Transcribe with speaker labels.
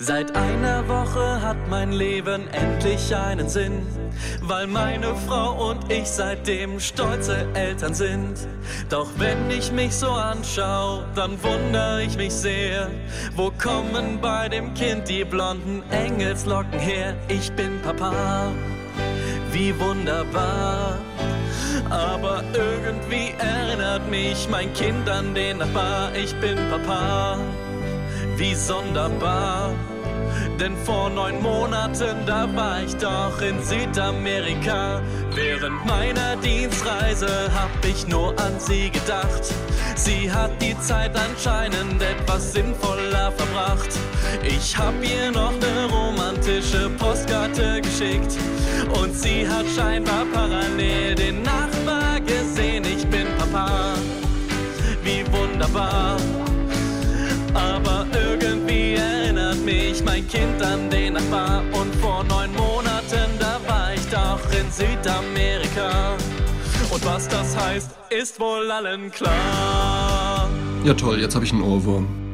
Speaker 1: Seit einer Woche hat mein Leben endlich einen Sinn, weil meine Frau und ich seitdem stolze Eltern sind. Doch wenn ich mich so anschaue, dann wundere ich mich sehr, wo kommen bei dem Kind die blonden Engelslocken her? Ich bin Papa, wie wunderbar. Aber irgendwie erinnert mich mein Kind an den Nachbar. Ich bin Papa wie sonderbar. Denn vor neun Monaten, da war ich doch in Südamerika. Während meiner Dienstreise hab ich nur an sie gedacht. Sie hat die Zeit anscheinend etwas sinnvoller verbracht. Ich hab ihr noch ne romantische Postkarte geschickt. Und sie hat scheinbar parallel den Nachbar gesehen. Ich bin Papa, wie wunderbar. Kind an den Nachbar. Und vor neun Monaten, da war ich doch in Südamerika. Und was das heißt, ist wohl allen klar.
Speaker 2: Ja toll, jetzt habe ich einen Ohrwurm.